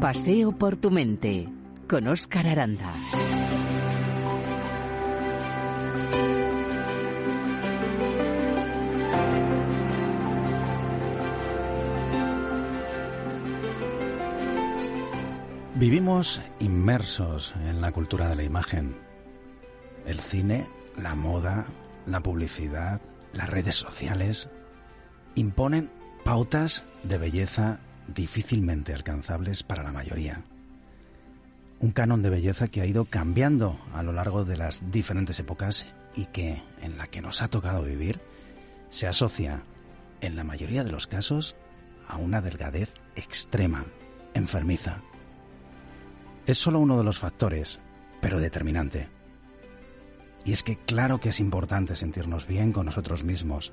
Paseo por tu mente con Óscar Aranda. Vivimos inmersos en la cultura de la imagen. El cine, la moda, la publicidad, las redes sociales imponen pautas de belleza difícilmente alcanzables para la mayoría. Un canon de belleza que ha ido cambiando a lo largo de las diferentes épocas y que, en la que nos ha tocado vivir, se asocia, en la mayoría de los casos, a una delgadez extrema, enfermiza es solo uno de los factores, pero determinante. Y es que claro que es importante sentirnos bien con nosotros mismos,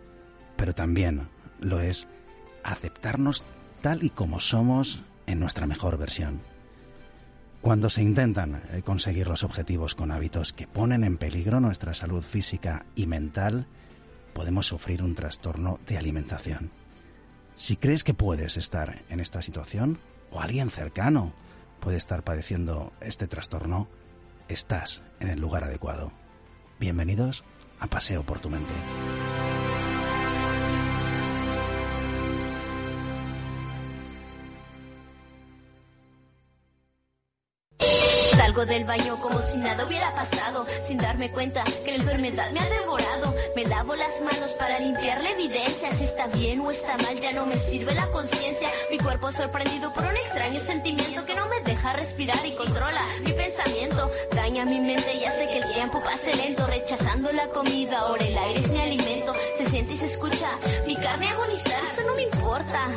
pero también lo es aceptarnos tal y como somos en nuestra mejor versión. Cuando se intentan eh, conseguir los objetivos con hábitos que ponen en peligro nuestra salud física y mental, podemos sufrir un trastorno de alimentación. Si crees que puedes estar en esta situación, o alguien cercano, puede estar padeciendo este trastorno, estás en el lugar adecuado. Bienvenidos a Paseo por tu mente. Del baño como si nada hubiera pasado, sin darme cuenta que la enfermedad me ha devorado. Me lavo las manos para limpiar la evidencia, si está bien o está mal ya no me sirve la conciencia. Mi cuerpo sorprendido por un extraño sentimiento que no me deja respirar y controla mi pensamiento. Daña mi mente y hace que el tiempo pase lento, rechazando la comida. Ahora el aire es mi alimento, se siente y se escucha. Mi carne agonizar, eso no me importa.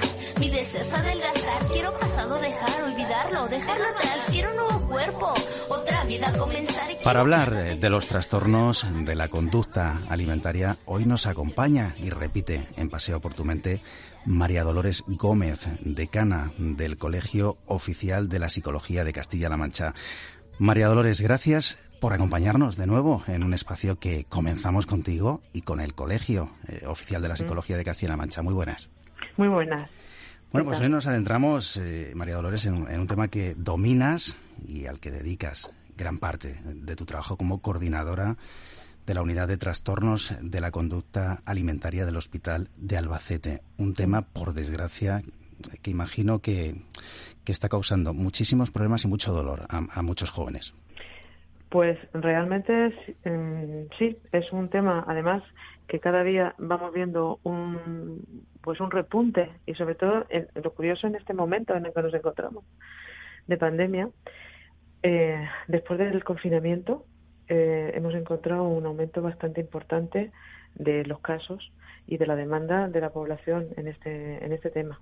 Mi deseo es adelgazar, quiero pasado dejar, olvidarlo, dejarlo atrás. Quiero un nuevo cuerpo, otra vida comenzar. Para hablar de los trastornos de la conducta alimentaria, hoy nos acompaña y repite en Paseo por tu mente María Dolores Gómez, decana del Colegio Oficial de la Psicología de Castilla-La Mancha. María Dolores, gracias por acompañarnos de nuevo en un espacio que comenzamos contigo y con el Colegio eh, Oficial de la Psicología de Castilla-La Mancha. Muy buenas. Muy buenas. Bueno, pues hoy nos adentramos, eh, María Dolores, en, un tema que dominas y al que dedicas gran parte de tu trabajo como coordinadora de la Unidad de Trastornos de la Conducta Alimentaria del Hospital de Albacete. Un tema, por desgracia, que imagino que, está causando muchísimos problemas y mucho dolor a, muchos jóvenes. Pues realmente em, sí, es un tema, además, que cada día vamos viendo un pues un repunte y sobre todo lo curioso en este momento en el que nos encontramos de pandemia eh, después del confinamiento eh, hemos encontrado un aumento bastante importante de los casos y de la demanda de la población en este, en este tema.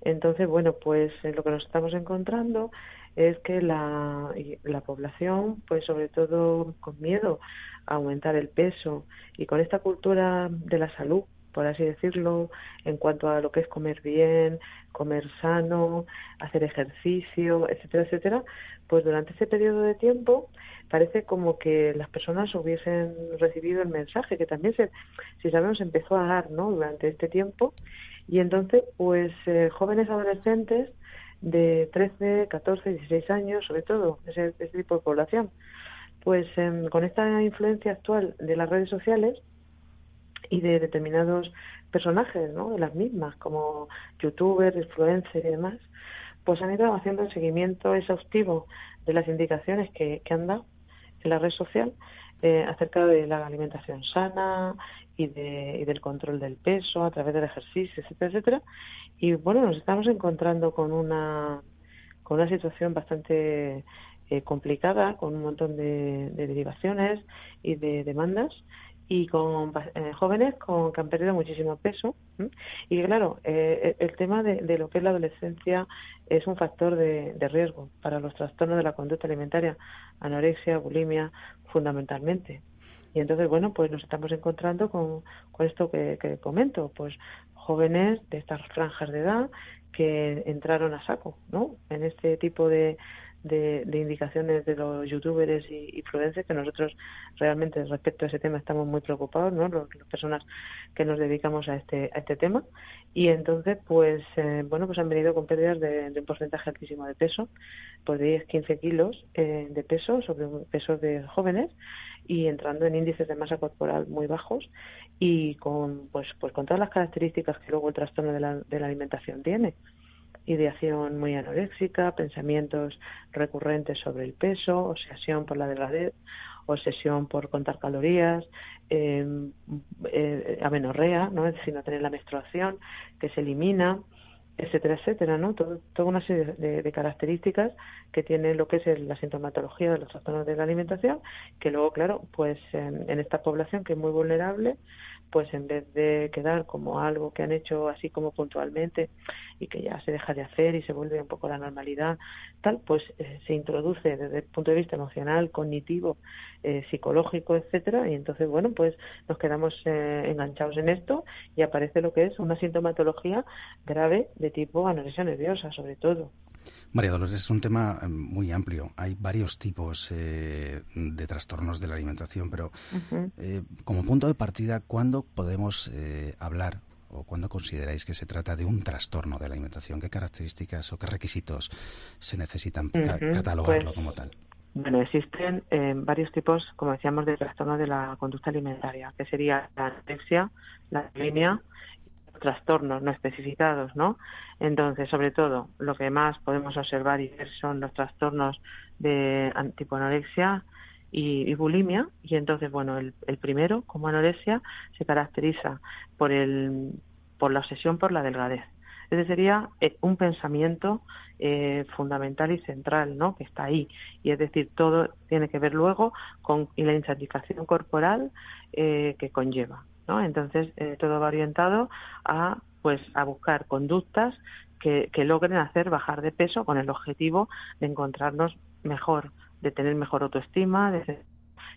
Entonces, bueno, pues eh, lo que nos estamos encontrando es que la, la población, pues sobre todo con miedo a aumentar el peso y con esta cultura de la salud, por así decirlo, en cuanto a lo que es comer bien, comer sano, hacer ejercicio, etcétera, etcétera, pues durante ese periodo de tiempo parece como que las personas hubiesen recibido el mensaje que también se, si sabemos empezó a dar no durante este tiempo. Y entonces pues eh, jóvenes adolescentes de 13 14 16 años sobre todo ese, tipo de población pues em, con esta influencia actual de las redes sociales y de determinados personajes ¿no? de las mismas como youtubers influencers y demás pues han ido haciendo el seguimiento exhaustivo de las indicaciones que, han dado en la red social eh, acerca de la alimentación sana y, de, y del control del peso a través del ejercicio, etcétera, etcétera. Y bueno, nos estamos encontrando con una, con una situación bastante eh, complicada, con un montón de, de derivaciones y de demandas y con eh, jóvenes con, que han perdido muchísimo peso. Y claro, eh, el tema de, lo que es la adolescencia es un factor de, riesgo para los trastornos de la conducta alimentaria, anorexia, bulimia, fundamentalmente. Y entonces, bueno, pues nos estamos encontrando con, con esto que, que comento, pues jóvenes de estas franjas de edad que entraron a saco, ¿no? En este tipo de, de, indicaciones de los youtubers y influencers que nosotros realmente respecto a ese tema estamos muy preocupados, ¿no? Las personas que nos dedicamos a este a este tema y entonces pues eh, bueno pues han venido con pérdidas de, un porcentaje altísimo de peso, pues 10, 15 kilos eh, de peso sobre un peso de jóvenes y entrando en índices de masa corporal muy bajos y con pues pues con todas las características que luego el trastorno de la, de la alimentación tiene ideación muy anoréxica, pensamientos recurrentes sobre el peso, obsesión por la delgadez, obsesión por contar calorías, em, eh, amenorrea, ¿no? es decir, no tener la menstruación, que se elimina, etcétera, etcétera, ¿no? Todo, toda una serie de, características que tiene lo que es la sintomatología de los trastornos de la alimentación, que luego, claro, pues en, esta población que es muy vulnerable, pues en vez de quedar como algo que han hecho así como puntualmente y que ya se deja de hacer y se vuelve un poco la normalidad, tal, pues eh, se introduce desde el punto de vista emocional, cognitivo, eh, psicológico, etcétera, y entonces, bueno, pues nos quedamos eh, enganchados en esto y aparece lo que es una sintomatología grave de tipo anorexia nerviosa, sobre todo. María Dolores, es un tema eh, muy amplio. Hay varios tipos eh, de trastornos de la alimentación, pero eh, como punto de partida, ¿cuándo podemos hablar o cuándo consideráis que se trata de un trastorno de la alimentación? ¿Qué características o qué requisitos se necesitan para catalogarlo pues, como tal? Bueno, existen varios tipos, como decíamos, de trastornos de la conducta alimentaria, que sería la anorexia, la bulimia, trastornos no especificados, ¿no? Entonces, sobre todo, lo que más podemos observar y ver son los trastornos de tipo anorexia y, bulimia. Y entonces, bueno, el, primero, como anorexia, se caracteriza por, el, por la obsesión por la delgadez. Ese sería eh, un pensamiento eh, fundamental y central, ¿no? Que está ahí. Y es decir, todo tiene que ver luego con la insatisfacción corporal eh, que conlleva. ¿No? Entonces, eh, todo va orientado a, pues, a buscar conductas que, que logren hacer bajar de peso con el objetivo de encontrarnos mejor, de tener mejor autoestima, de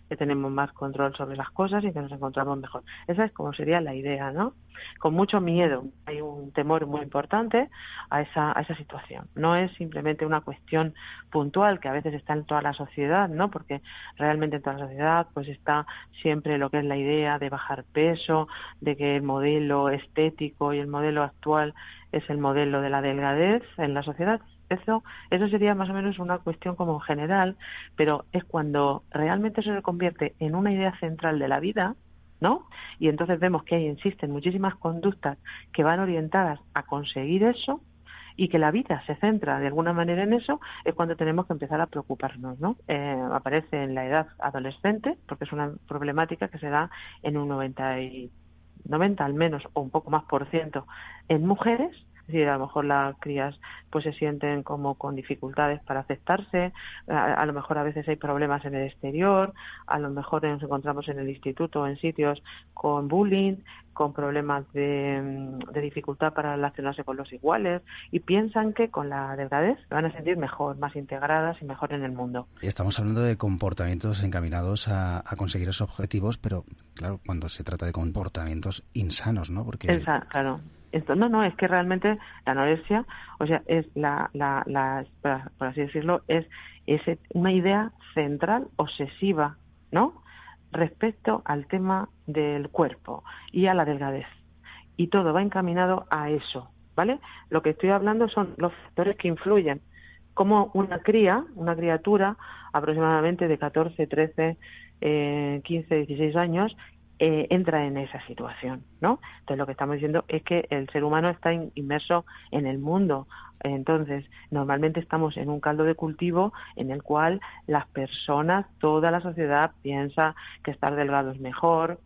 que tenemos más control sobre las cosas y que nos encontramos mejor. Esa es como sería la idea, ¿no? Con mucho miedo. Hay un temor muy importante a esa, a esa situación. No es simplemente una cuestión puntual que a veces está en toda la sociedad, ¿no? Porque realmente en toda la sociedad pues está siempre lo que es la idea de bajar peso, de que el modelo estético y el modelo actual es el modelo de la delgadez en la sociedad eso, eso sería más o menos una cuestión como general, pero es cuando realmente se convierte en una idea central de la vida, ¿no? Y entonces vemos que ahí existen muchísimas conductas que van orientadas a conseguir eso y que la vida se centra de alguna manera en eso, es cuando tenemos que empezar a preocuparnos, ¿no? Eh, aparece en la edad adolescente, porque es una problemática que se da en un 90 y 90 al menos o un poco más por ciento en mujeres es decir, a lo mejor las crías pues se sienten como con dificultades para aceptarse, a, lo mejor a veces hay problemas en el exterior, a lo mejor nos encontramos en el instituto o en sitios con bullying, con problemas de, mm, de, dificultad para relacionarse con los iguales y piensan que con la delgadez van a sentir mejor, más integradas y mejor en el mundo. Estamos hablando de comportamientos encaminados a, conseguir esos objetivos, pero claro, cuando se trata de comportamientos insanos, ¿no? Porque... claro no, no, es que realmente la anorexia, o sea, es la, la, la por así decirlo, es, es una idea central, obsesiva, ¿no? Respecto al tema del cuerpo y a la delgadez. Y todo va encaminado a eso, ¿vale? Lo que estoy hablando son los factores que influyen. Como una cría, una criatura aproximadamente de 14, 13, eh, 15, 16 años, eh, entra en esa situación, ¿no? Entonces lo que estamos diciendo es que el ser humano está inmerso en el mundo. Entonces, normalmente estamos en un caldo de cultivo en el cual las personas, toda la sociedad piensa que estar delgado es mejor,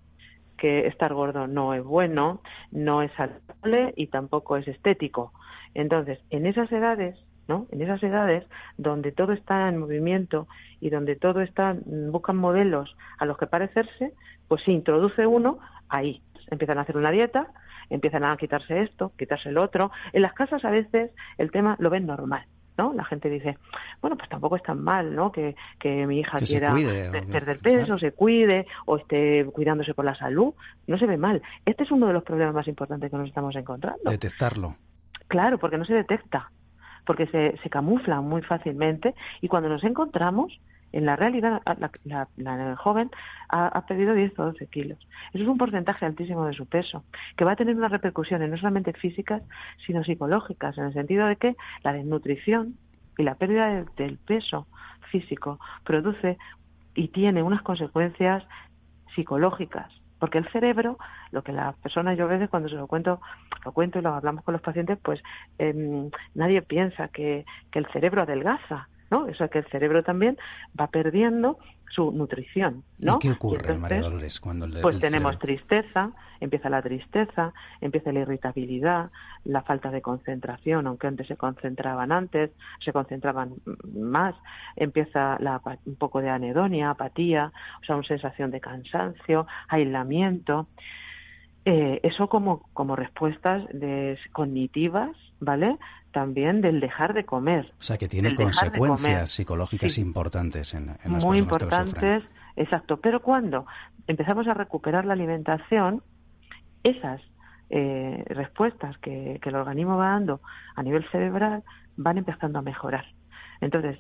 que estar gordo no es bueno, no es saludable y tampoco es estético. Entonces, en esas edades ¿no? En esas edades donde todo está en movimiento y donde todo está buscan modelos a los que parecerse, pues se introduce uno ahí. Empiezan a hacer una dieta, empiezan a quitarse esto, quitarse el otro. En las casas a veces el tema lo ven normal. ¿no? La gente dice, bueno, pues tampoco es tan mal, ¿no? Que, que mi hija quiera perder peso, se cuide o esté cuidándose por la salud. No se ve mal. Este es uno de los problemas más importantes que nos estamos encontrando. Detectarlo. Claro, porque no se detecta porque se, se camuflan muy fácilmente y cuando nos encontramos, en la realidad, la, joven ha, perdido 10 o 12 kilos. Eso es un porcentaje altísimo de su peso, que va a tener unas repercusiones no solamente físicas, sino psicológicas, en el sentido de que la desnutrición y la pérdida del peso físico produce y tiene unas consecuencias psicológicas porque el cerebro, lo que las personas, yo a veces cuando se lo cuento, lo cuento y lo hablamos con los pacientes, pues em, nadie piensa que el cerebro adelgaza, ¿no? Eso es que el cerebro también va perdiendo su nutrición, ¿no? ¿Y qué ocurre, María Dolores, cuando Pues tenemos tristeza, empieza la tristeza, empieza la irritabilidad, la falta de concentración, aunque antes se concentraban antes, se concentraban más, empieza la, un poco de anedonia, apatía, o sea, una sensación de cansancio, aislamiento. Eh, eso como, como respuestas de, cognitivas, ¿vale? También del dejar de comer. O sea, que tiene consecuencias psicológicas importantes en, en las Muy importantes, exacto. Pero cuando empezamos a recuperar la alimentación, esas eh, respuestas que, que el organismo va dando a nivel cerebral van empezando a mejorar. Entonces,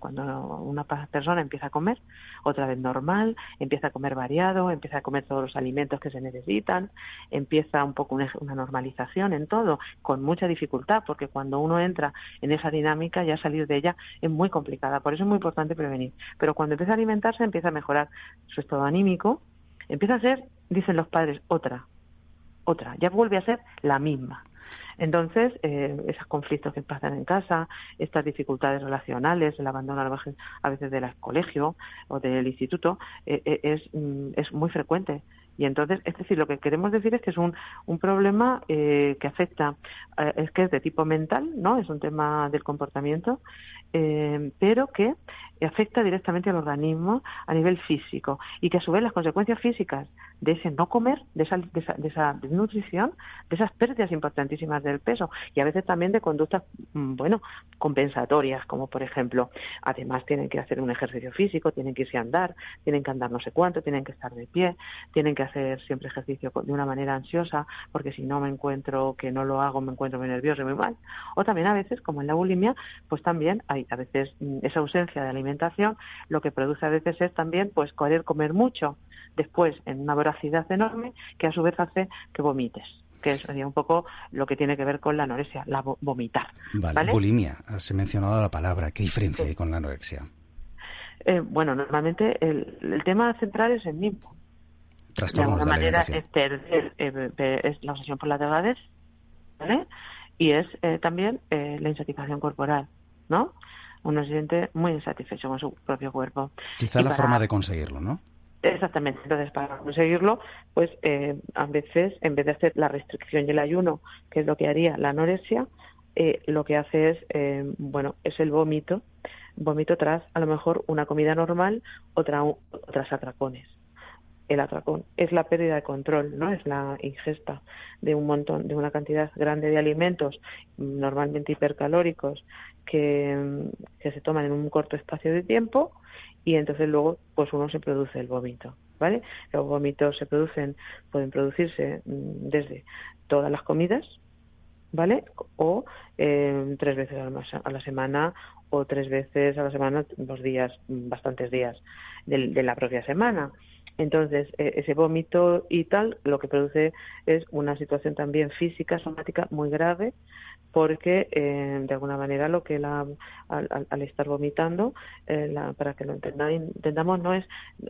cuando una persona empieza a comer, otra vez normal, empieza a comer variado, empieza a comer todos los alimentos que se necesitan, empieza un poco una, normalización en todo, con mucha dificultad, porque cuando uno entra en esa dinámica, ya salir de ella es muy complicada. Por eso es muy importante prevenir. Pero cuando empieza a alimentarse, empieza a mejorar su estado anímico, empieza a ser, dicen los padres, otra, otra, ya vuelve a ser la misma. Entonces, eh, esos conflictos que pasan en casa, estas dificultades relacionales, el abandono a veces del colegio o del instituto, eh, eh, es, mm, es muy frecuente. Y entonces, es decir, lo que queremos decir es que es un, un problema que afecta, es que es de tipo mental, ¿no? Es un tema del comportamiento, pero que afecta directamente al organismo a nivel físico y que a su vez las consecuencias físicas de ese no comer, de esa, de esa, desnutrición, de esas pérdidas importantísimas del peso y a veces también de conductas, mm, bueno, compensatorias, como por ejemplo, además tienen que hacer un ejercicio físico, tienen que irse a andar, tienen que andar no sé cuánto, tienen que estar de pie, tienen que hacer siempre ejercicio de una manera ansiosa, porque si no me encuentro que no lo hago, me encuentro muy nervioso y muy mal. O también a veces, como en la bulimia, pues también hay a veces mm, esa ausencia de alimentación lo que produce a veces es también pues querer comer mucho, después en una voracidad enorme que a su vez hace que vomites que sería un poco lo que tiene que ver con la anorexia, la vomitar. Vale, bulimia, has mencionado la palabra, ¿qué diferencia hay con la anorexia? Eh, bueno, normalmente el, tema central es el mismo. de alguna manera es perder, eh, es la obsesión por la delgadez, ¿vale? Y es eh, también la insatisfacción corporal, ¿no? uno se siente muy insatisfecho con su propio cuerpo. Quizá la forma de conseguirlo, ¿no? Exactamente. Entonces, para conseguirlo, pues eh, a veces, en vez de hacer la restricción y el ayuno, que es lo que haría la anorexia, eh, lo que hace es, eh, bueno, es el vómito, vómito tras a lo mejor una comida normal o tras atracones. El atracón es la pérdida de control, ¿no? Es la ingesta de un montón, de una cantidad grande de alimentos, normalmente hipercalóricos, que, se toman en un corto espacio de tiempo y entonces luego pues uno se produce el vómito, ¿vale? Los vómitos se producen, pueden producirse mm, desde todas las comidas, ¿vale? O eh, tres veces a la semana o tres veces a la semana, dos días, bastantes días de, la propia semana. Entonces, e, ese vómito y tal, lo que produce es una situación también física, somática muy grave, porque eh, de alguna manera lo que la, al, estar vomitando, eh, para que lo entendamos, no es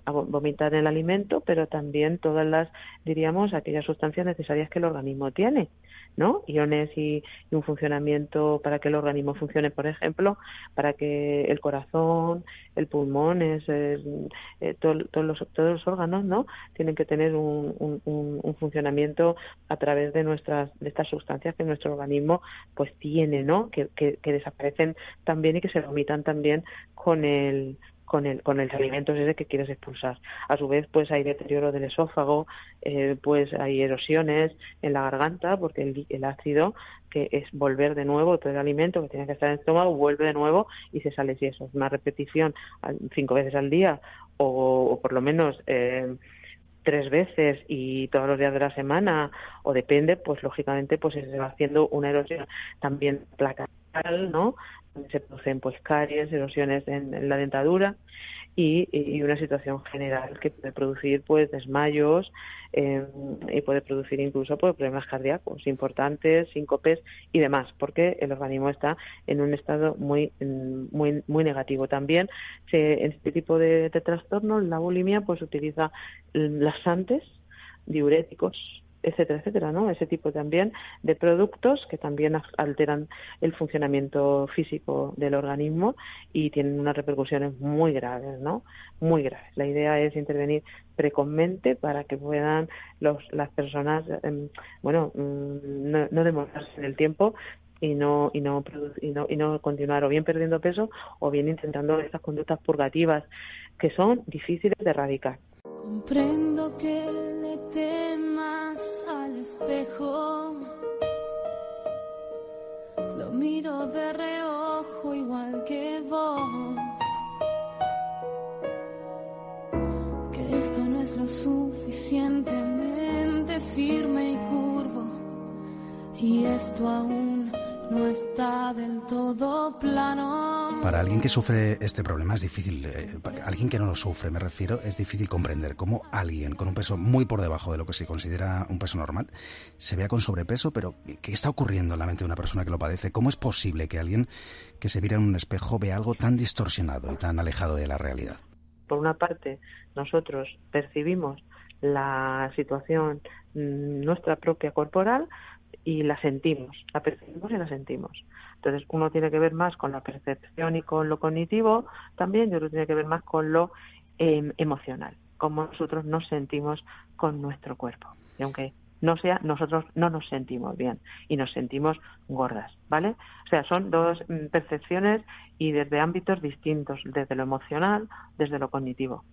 vomitar el alimento, pero también todas las, diríamos, aquellas sustancias necesarias que el organismo tiene. ¿no? Iones y, un funcionamiento para que el organismo funcione, por ejemplo, para que el corazón, el pulmón, es, eh, todos, los, todos los órganos, ¿no? Tienen que tener un, un, funcionamiento a través de nuestras, de estas sustancias que nuestro organismo pues tiene, ¿no? Que, que, desaparecen también y que se vomitan también con el con el con el alimentos ese que quieres expulsar. A su vez, pues hay deterioro del esófago, eh, pues hay erosiones en la garganta, porque el, el, ácido, que es volver de nuevo, todo el alimento que tiene que estar en el estómago, vuelve de nuevo y se sale. Si eso es una repetición cinco veces al día o, por lo menos eh, tres veces y todos los días de la semana o depende, pues lógicamente pues se va haciendo una erosión también placa bucal, ¿no? Se producen pues caries, erosiones en la dentadura y, una situación general que puede producir pues desmayos eh, y puede producir incluso pues, problemas cardíacos importantes, síncopes y demás, porque el organismo está en un estado muy muy muy negativo. También se, en este tipo de, de trastornos la bulimia pues utiliza laxantes, diuréticos etcétera, etcétera, ¿no? Ese tipo también de productos que también alteran el funcionamiento físico del organismo y tienen unas repercusiones muy graves, ¿no? Muy graves. La idea es intervenir precozmente para que puedan los, las personas, em, bueno, mm, no, no demorarse en el tiempo y no y no, y no y no continuar o bien perdiendo peso o bien intentando esas conductas purgativas que son difíciles de erradicar. Comprendo que le temas al espejo. Lo miro de reojo igual que vos. Que esto no es lo suficientemente firme y curvo. Y esto aún no está del todo plano. Para alguien que sufre este problema es difícil, eh, alguien que no lo sufre, me refiero, es difícil comprender cómo alguien con un peso muy por debajo de lo que se considera un peso normal se vea con sobrepeso, pero ¿qué está ocurriendo en la mente de una persona que lo padece? ¿Cómo es posible que alguien que se mira en un espejo vea algo tan distorsionado y tan alejado de la realidad? Por una parte, nosotros percibimos la situación mm, nuestra propia corporal, y la sentimos, la percibimos y la sentimos. Entonces, uno tiene que ver más con la percepción y con lo cognitivo también, y otro tiene que ver más con lo em, emocional, cómo nosotros nos sentimos con nuestro cuerpo. Y aunque no sea, nosotros no nos sentimos bien y nos sentimos gordas, ¿vale? O sea, son dos mm, percepciones y desde ámbitos distintos, desde lo emocional, desde lo cognitivo.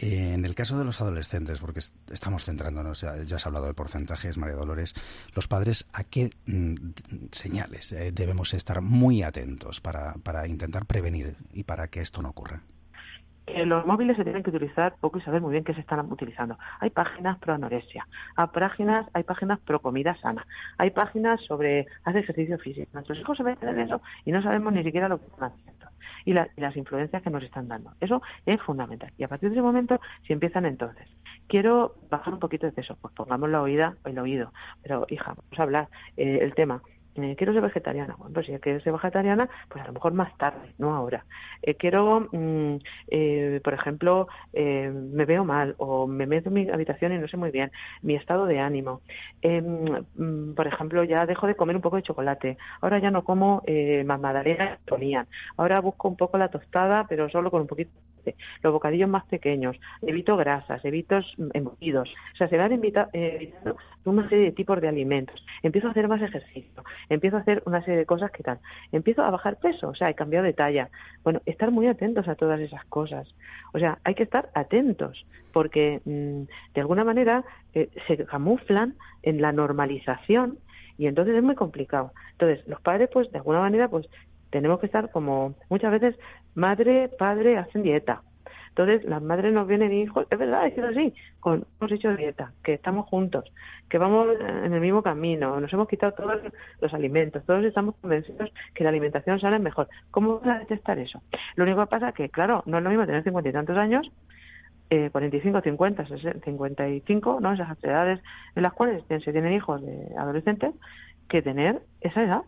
En el caso de los adolescentes, porque estamos centrándonos, ya, has hablado de porcentajes, María Dolores, los padres, ¿a qué mm, señales eh, debemos estar muy atentos para, para intentar prevenir y para que esto no ocurra? que los móviles se tienen que utilizar poco y saber muy bien qué se están utilizando. Hay páginas pro anorexia, hay páginas, hay páginas pro comida sana, hay páginas sobre hacer ejercicio físico. Nuestros hijos se meten en eso y no sabemos ni siquiera lo que están haciendo y, las influencias que nos están dando. Eso es fundamental. Y a partir de ese momento, si empiezan entonces, quiero bajar un poquito de peso, pues pongamos la oída, el oído. Pero, hija, vamos a hablar eh, el tema eh, quiero ser vegetariana. Bueno, pues si quieres ser vegetariana, pues a lo mejor más tarde, no ahora. Eh, quiero, mm, eh, por ejemplo, me veo mal o me meto en mi habitación y no sé muy bien, mi estado de ánimo. Mm, por ejemplo, ya dejo de comer un poco de chocolate. Ahora ya no como más magdalenas ponían. Ahora busco un poco la tostada, pero solo con un poquito los bocadillos más pequeños, evito grasas, evito embutidos. O sea, se van evitando una serie de tipos de alimentos. Empiezo a hacer más ejercicio empiezo a hacer una serie de cosas que tal, empiezo a bajar peso, o sea, he cambiado de talla. Bueno, estar muy atentos a todas esas cosas. O sea, hay que estar atentos, porque mm, de alguna manera eh, se camuflan en la normalización y entonces es muy complicado. Entonces, los padres, pues, de alguna manera, pues, tenemos que estar como muchas veces madre, padre hacen dieta entonces, las madres nos vienen y hijos, es verdad, es así, con, hemos hecho dieta, que estamos juntos, que vamos en el mismo camino, nos hemos quitado todos los alimentos, todos estamos convencidos que la alimentación sana es mejor. ¿Cómo vas a detectar eso? Lo único que pasa es que, claro, no es lo mismo tener cincuenta y tantos años eh, 45, 50, 55, ¿no? Esas edades en las cuales se tienen hijos de adolescentes, que tener esa edad.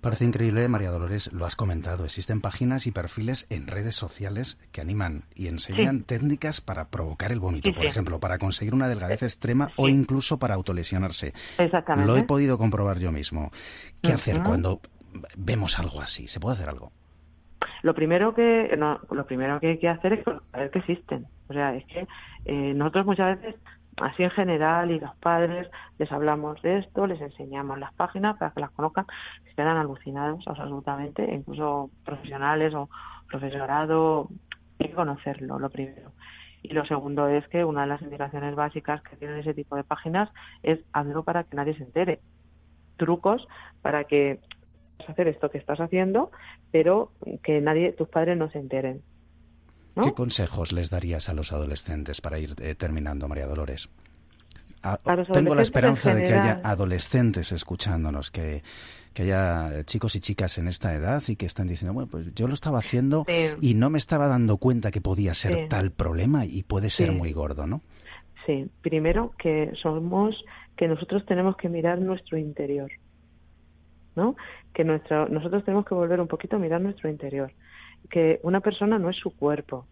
Parece increíble, María Dolores, lo has comentado. Existen páginas y perfiles en redes sociales que animan y enseñan técnicas para provocar el vómito, por ejemplo, para conseguir una delgadez extrema o incluso para autolesionarse. Exactamente. Lo he podido comprobar yo mismo. ¿Qué hacer cuando vemos algo así? ¿Se puede hacer algo? Lo primero que lo primero que hay que hacer es saber que existen. O sea, es que eh, nosotros muchas veces así en general y los padres les hablamos de esto, les enseñamos las páginas para que las conozcan, se quedan alucinados absolutamente, incluso profesionales o profesorado, hay que conocerlo, lo primero. Y lo segundo es que una de las indicaciones básicas que tienen ese tipo de páginas es hazlo para que nadie se entere. Trucos para que hacer esto que estás haciendo, pero que nadie, tus padres no se enteren. ¿Qué consejos les darías a los adolescentes para ir eh, terminando, María Dolores? tengo la esperanza de que haya adolescentes escuchándonos, que, que haya chicos y chicas en esta edad y que están diciendo, bueno, pues yo lo estaba haciendo y no me estaba dando cuenta que podía ser tal problema y puede ser muy gordo, ¿no? Sí, primero que somos, que nosotros tenemos que mirar nuestro interior, ¿no? Que nuestro, nosotros tenemos que volver un poquito a mirar nuestro interior. Que una persona no es su cuerpo,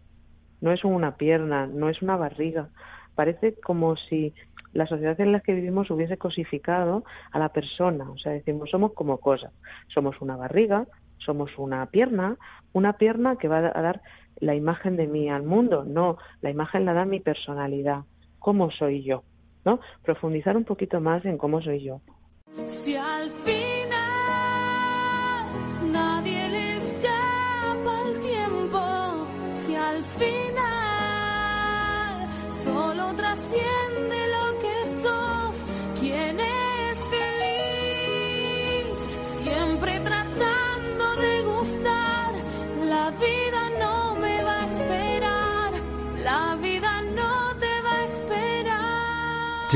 no es una pierna, no es una barriga. Parece como si la sociedad en la que vivimos hubiese cosificado a la persona. O sea, decimos, somos como cosas. Somos una barriga, somos una pierna, una pierna que va a dar la imagen de mí al mundo. No, la imagen la da mi personalidad, cómo soy yo. ¿no? Profundizar un poquito más en cómo soy yo. Si al final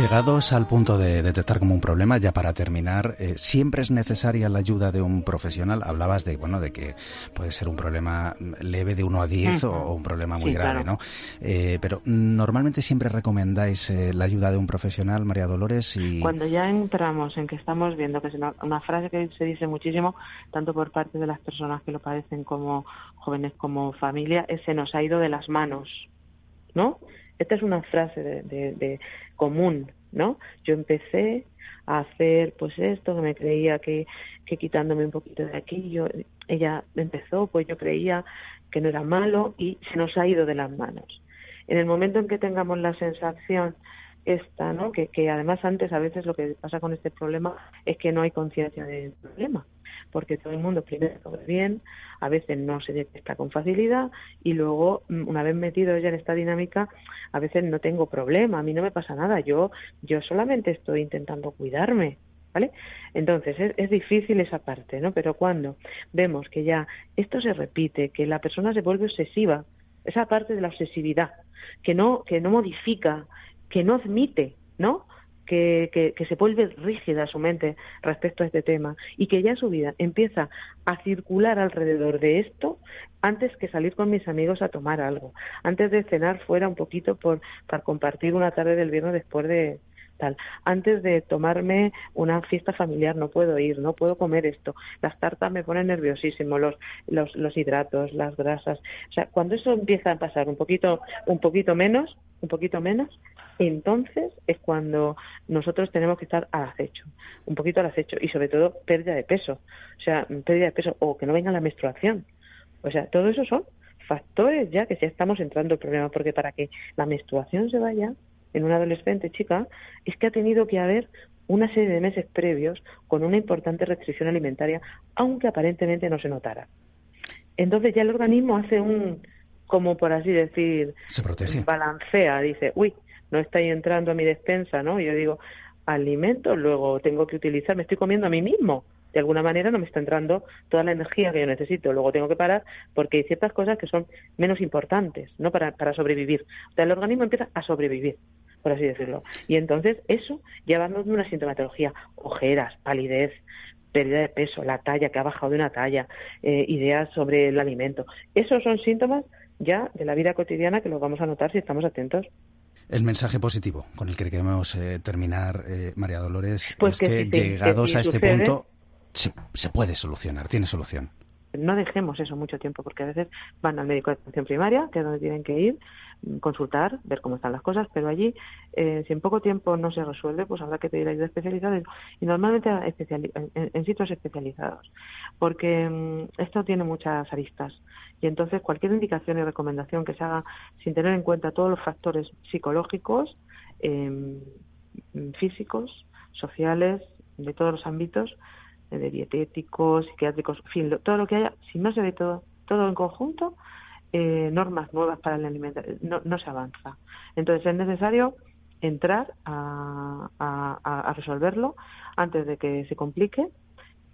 Llegados al punto de detectar como un problema, ya para terminar, eh, siempre es necesaria la ayuda de un profesional. Hablabas de, bueno, de que puede ser un problema leve de 1 a 10 o, un problema muy grave, ¿no? Eh, pero normalmente siempre recomendáis eh, la ayuda de un profesional, María Dolores, y... Cuando ya entramos en que estamos viendo, que es una, frase que se dice muchísimo, tanto por parte de las personas que lo padecen como jóvenes como familia, es se nos ha ido de las manos, ¿no? Esta es una frase de, común, ¿no? Yo empecé a hacer pues esto, que me creía que, que quitándome un poquito de aquí, yo, ella empezó, pues yo creía que no era malo y se nos ha ido de las manos. En el momento en que tengamos la sensación esta, ¿no? Que, que además antes a veces lo que pasa con este problema es que no hay conciencia del problema porque todo el mundo primero lo ve bien, a veces no se detecta con facilidad y luego, mm, una vez metido ya en esta dinámica, a veces no tengo problema, a mí no me pasa nada, yo, yo solamente estoy intentando cuidarme. ¿Vale? Entonces es, es, difícil esa parte, ¿no? Pero cuando vemos que ya esto se repite, que la persona se vuelve obsesiva, esa parte de la obsesividad, que no, que no modifica, que no admite, ¿no? Que, que, se vuelve rígida su mente respecto a este tema y que ya su vida empieza a circular alrededor de esto antes que salir con mis amigos a tomar algo, antes de cenar fuera un poquito por, para compartir una tarde del viernes después de, tal. Antes de tomarme una fiesta familiar no puedo ir, no puedo comer esto. Las tartas me ponen nerviosísimo, los, los, los hidratos, las grasas. O sea, cuando eso empieza a pasar un poquito, un poquito menos, un poquito menos, entonces es cuando nosotros tenemos que estar al acecho, un poquito al acecho y sobre todo pérdida de peso, o sea, pérdida de peso o que no venga la menstruación. O sea, todo eso son factores ya que ya estamos entrando en problema, porque para que la menstruación se vaya en una adolescente chica es que ha tenido que haber una serie de meses previos con una importante restricción alimentaria, aunque aparentemente no se notara. Entonces ya el organismo hace un, como por así decir, se protege. Balancea, dice, uy, no está entrando a mi despensa, ¿no? Yo digo, alimento, luego tengo que utilizar, me estoy comiendo a mí mismo. De alguna manera no me está entrando toda la energía que yo necesito. Luego tengo que parar porque hay ciertas cosas que son menos importantes, ¿no? Para, para sobrevivir. O sea, el organismo empieza a sobrevivir, por así decirlo. Y entonces eso lleva a una sintomatología, ojeras, palidez, pérdida de peso, la talla, que ha bajado de una talla, eh, ideas sobre el alimento. Esos son síntomas ya de la vida cotidiana que los vamos a notar si estamos atentos. El mensaje positivo con el que queremos eh, terminar, eh, María Dolores, pues es que, llegados a este punto se, puede solucionar, tiene solución. No dejemos eso mucho tiempo, porque a veces van al médico de atención primaria, que es donde tienen que ir, consultar, ver cómo están las cosas, pero allí, eh, si en poco tiempo no se resuelve, pues habrá que pedir ayuda especializada y normalmente en, sitios especializados, porque mm, esto tiene muchas aristas y entonces cualquier indicación y recomendación que se haga sin tener en cuenta todos los factores psicológicos, em, físicos, sociales, de todos los ámbitos, eh, de dietéticos, psiquiátricos, en fin, todo lo que haya, si no se ve todo, todo en conjunto, eh, normas nuevas para el alimento, no, no se avanza. Entonces es necesario entrar a, a, resolverlo antes de que se complique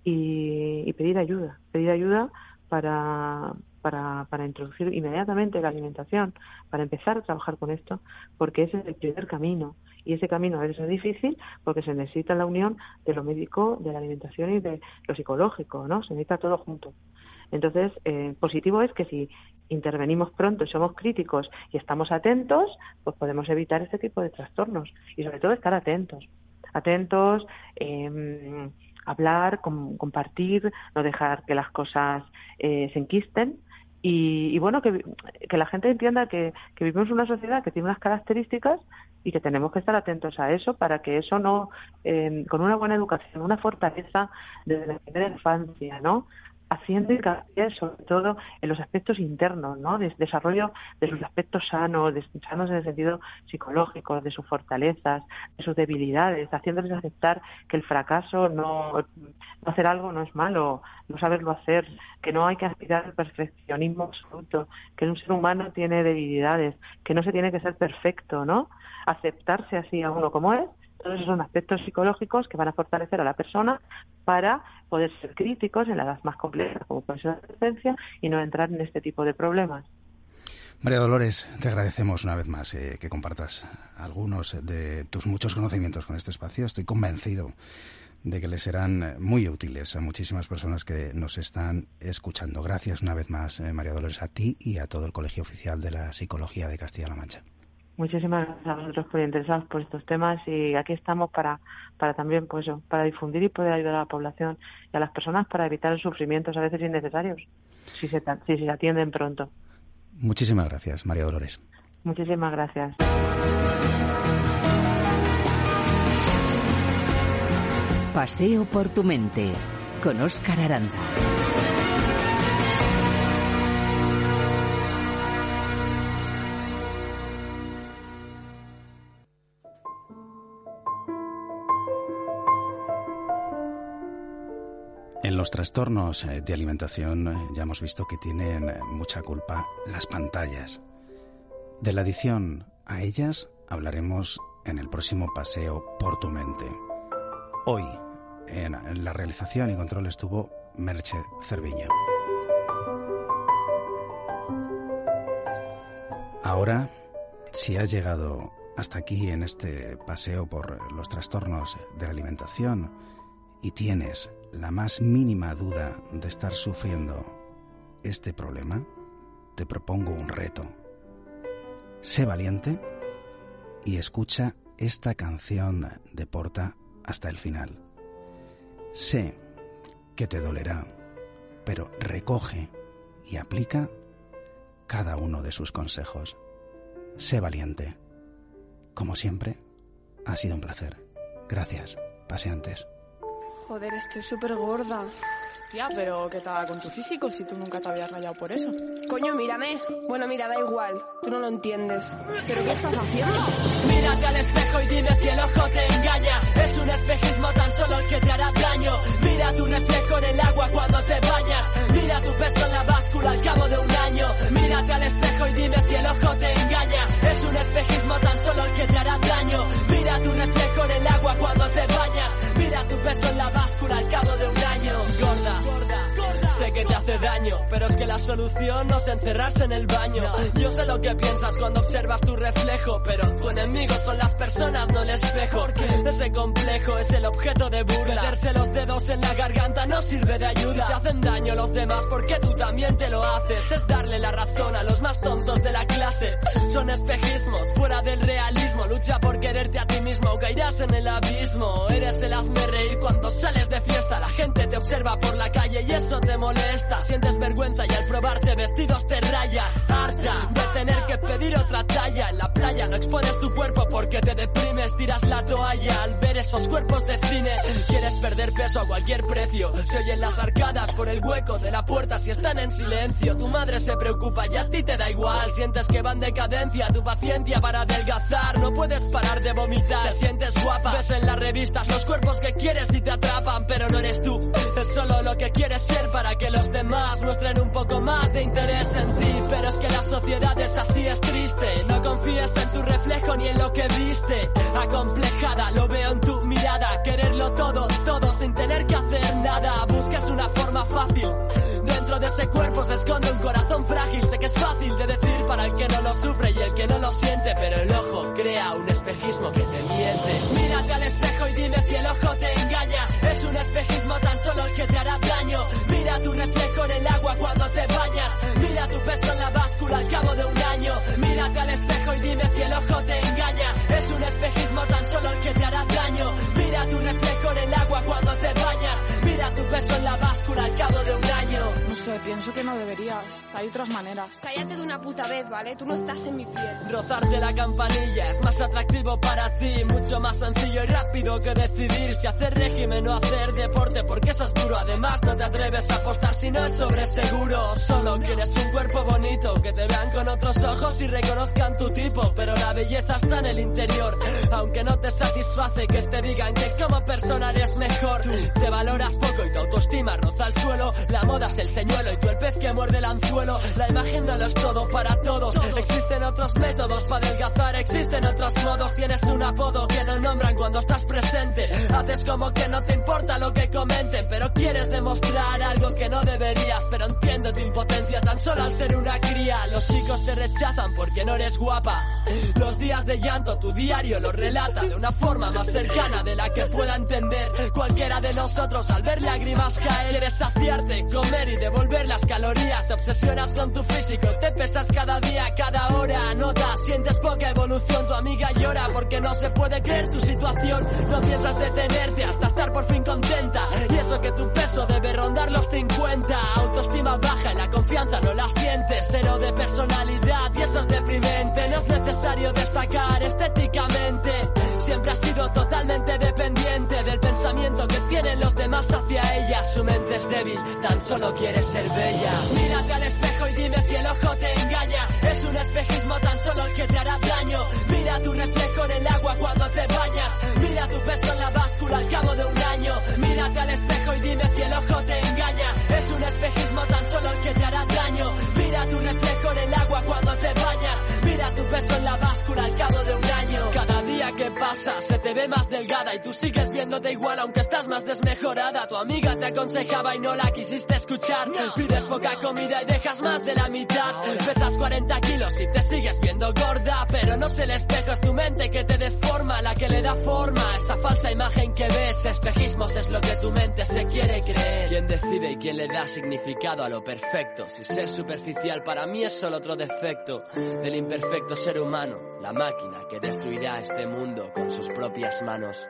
y, y, pedir ayuda, pedir ayuda para, para, para introducir inmediatamente la alimentación, para empezar a trabajar con esto, porque ese es el primer camino. Y ese camino a veces es difícil porque se necesita la unión de lo médico, de la alimentación y de lo psicológico, ¿no? Se necesita todo junto. Entonces, eh, positivo es que si intervenimos pronto y somos críticos y estamos atentos, pues podemos evitar este tipo de trastornos y sobre todo estar atentos. Atentos, eh, hablar, compartir, no dejar que las cosas eh, se enquisten y, bueno, que, la gente entienda que, que, vivimos una sociedad que tiene unas características y que tenemos que estar atentos a eso para que eso no, eh, con una buena educación, una fortaleza desde la primera infancia, ¿no? Haciendo hincapié sobre todo en los aspectos internos, ¿no? De desarrollo de sus aspectos sanos, de, sanos en el sentido psicológico, de sus fortalezas, de sus debilidades, haciéndoles aceptar que el fracaso no, no hacer algo no es malo, no saberlo hacer, que no hay que aspirar al perfeccionismo absoluto, que un ser humano tiene debilidades, que no se tiene que ser perfecto, ¿no? Aceptarse así a uno como es todos esos son aspectos psicológicos que van a fortalecer a la persona para poder ser críticos en la edad más compleja, como puede ser la adolescencia, y no entrar en este tipo de problemas. María Dolores, te agradecemos una vez más eh, que compartas algunos de tus muchos conocimientos con este espacio. Estoy convencido de que les serán muy útiles a muchísimas personas que nos están escuchando. Gracias una vez más, eh, María Dolores, a ti y a todo el Colegio Oficial de la Psicología de Castilla-La Mancha. Muchísimas gracias a vosotros por interesados por estos temas y aquí estamos para, para también pues para difundir y poder ayudar a la población y a las personas para evitar sufrimientos a veces innecesarios si se, si se atienden pronto. Muchísimas gracias, María Dolores. Muchísimas gracias. Paseo por tu mente con Óscar Aranda. Trastornos eh, de alimentación eh, ya hemos visto que tienen eh, mucha culpa las pantallas. De la adicción a ellas hablaremos en el próximo paseo por tu mente. Hoy, en la realización y control estuvo Merche Cerviño. Ahora, si has llegado hasta aquí en este paseo por los trastornos de la alimentación y tienes la más mínima duda de estar sufriendo este problema, te propongo un reto. Sé valiente y escucha esta canción de Porta hasta el final. Sé que te dolerá, pero recoge y aplica cada uno de sus consejos. Sé valiente. Como siempre, ha sido un placer. Gracias, paseantes. Joder, estoy súper gorda. Tía, pero ¿qué tal con tu físico si tú nunca te habías rayado por eso? Coño, mírame. Bueno, mira, da igual. Tú no lo entiendes. ¿Pero qué estás haciendo? Mírate al espejo y dime si el ojo te engaña. Es un espejismo tan solo el que te hará daño. Mira tu reflejo en el agua cuando te bañas. Mira tu peso en la al cabo de un año. Mírate al espejo y dime si el ojo te engaña. Es un espejismo tan solo el que te hará daño. Mira tu reflejo en el agua cuando te bañas. Mira tu peso en la báscula al cabo de un año. Gorda Sé que te hace daño, pero es que la solución no es encerrarse en el baño. Yo sé lo que piensas cuando observas tu reflejo, pero tu enemigo son las personas, no el espejo. Ese complejo es el objeto de burla. Meterse los dedos en la garganta no sirve de ayuda. Si te hacen daño los demás, porque tú también te lo haces. Es darle la razón a los más tontos de la clase. Son espejismos, fuera del realismo. Lucha por quererte a ti mismo o caerás en el abismo. Eres el hazme reír cuando sales de fiesta. La gente te observa por la calle y eso te molesta. Sientes vergüenza y al probarte vestidos te rayas. Harta de tener que pedir otra talla. En la playa no expones tu cuerpo porque te deprimes. Tiras la toalla al ver esos cuerpos de cine. Quieres perder peso a cualquier precio. Se oyen las arcadas por el hueco de la puerta si están en silencio. Tu madre se preocupa y a ti te da igual. Sientes que van decadencia tu paciencia para adelgazar. No puedes parar de vomitar. Te sientes guapa. Ves en las revistas los cuerpos que quieres y te atrapan, pero no eres tú. Es solo lo que quieres ser para que los demás muestren un poco más de interés en ti. Pero es que la sociedad es así, es triste. No confíes en tu reflejo ni en lo que viste. Acomplejada, lo veo en tu mirada. Quererlo todo, todo sin tener que hacer nada. Buscas una forma fácil. Dentro de ese cuerpo se esconde un corazón lo sufre y el que no lo siente, pero el ojo crea un espejismo que te miente. Mírate al espejo y dime si el ojo te engaña. Es un espejismo tan solo el que te hará daño. Mira tu reflejo en el agua cuando te bañas. Mira tu peso en la báscula al cabo de un año. Mírate al espejo y dime si el ojo te engaña. Es un espejismo tan solo el que te hará daño. Mira tu reflejo en el agua cuando te bañas. Mira tu peso en la báscula al cabo de un año. No sé, pienso que no deberías. Hay otras maneras. Cállate de una puta vez, ¿vale? Tú no estás en mi piel. Rozarte la campanilla es más atractivo para ti, mucho más sencillo y rápido que decidir si hacer régimen o hacer deporte, porque eso es duro. Además, no te atreves a apostar si no es sobre seguro. Solo quieres un cuerpo bonito, que te vean con otros ojos y reconozcan tu tipo, pero la belleza está en el interior. Aunque no te satisface que te digan que como persona eres mejor, te valoras poco y tu autoestima roza el suelo. La moda es el señuelo y tú el pez que muerde el anzuelo. La imagen no lo es todo para todos. Existen otros métodos para adelgazar, existen otros modos. Tienes un apodo que no nombran cuando estás presente. Haces como que no te importa lo que comenten, pero quieres demostrar algo que no deberías. Pero entiendo tu impotencia tan solo al ser una cría. Los chicos te rechazan porque no eres guapa. Los días de llanto, tu diario lo relata de una forma más cercana de la que pueda entender cualquiera de nosotros al ver lágrimas caer. Quieres saciarte, comer y devolver las calorías. Te obsesionas con tu físico, te pesas cada día, cada hora. Notas, sientes poca evolución. Tu amiga llora porque no se puede creer tu situación. No piensas detenerte hasta estar por fin contenta. Y eso que tu peso debe rondar los 50. Autoestima baja la confianza no la sientes. Cero de personalidad y eso es deprimente. No es necesario destacar estéticamente. Siempre has sido totalmente dependiente del pensamiento que tienen los demás hacia ella. Su mente es débil, tan solo quiere ser bella. Mírate al espejo y dime si el ojo te engaña. Es un espejismo tan solo el que te hará daño. Mira tu reflejo en el agua cuando te bañas. Mira tu peso en la báscula al cabo de un año. Mírate al espejo y dime si el ojo te engaña. Es un espejismo tan solo el que te hará daño. Mira tu reflejo en el agua cuando te bañas. Mira tu peso en la báscula al cabo de un año. Que pasa se te ve más delgada y tú sigues viéndote igual aunque estás más desmejorada. Tu amiga te aconsejaba y no la quisiste escuchar. Pides poca comida y dejas más de la mitad. Pesas 40 kilos y te sigues viendo gorda. Pero no es el espejo, es tu mente que te deforma, la que le da forma. a Esa falsa imagen que ves, espejismos es lo que tu mente se quiere creer. ¿Quién decide y quién le da significado a lo perfecto? Si ser superficial para mí es solo otro defecto del imperfecto ser humano, la máquina que destruirá este mundo con sus propias manos.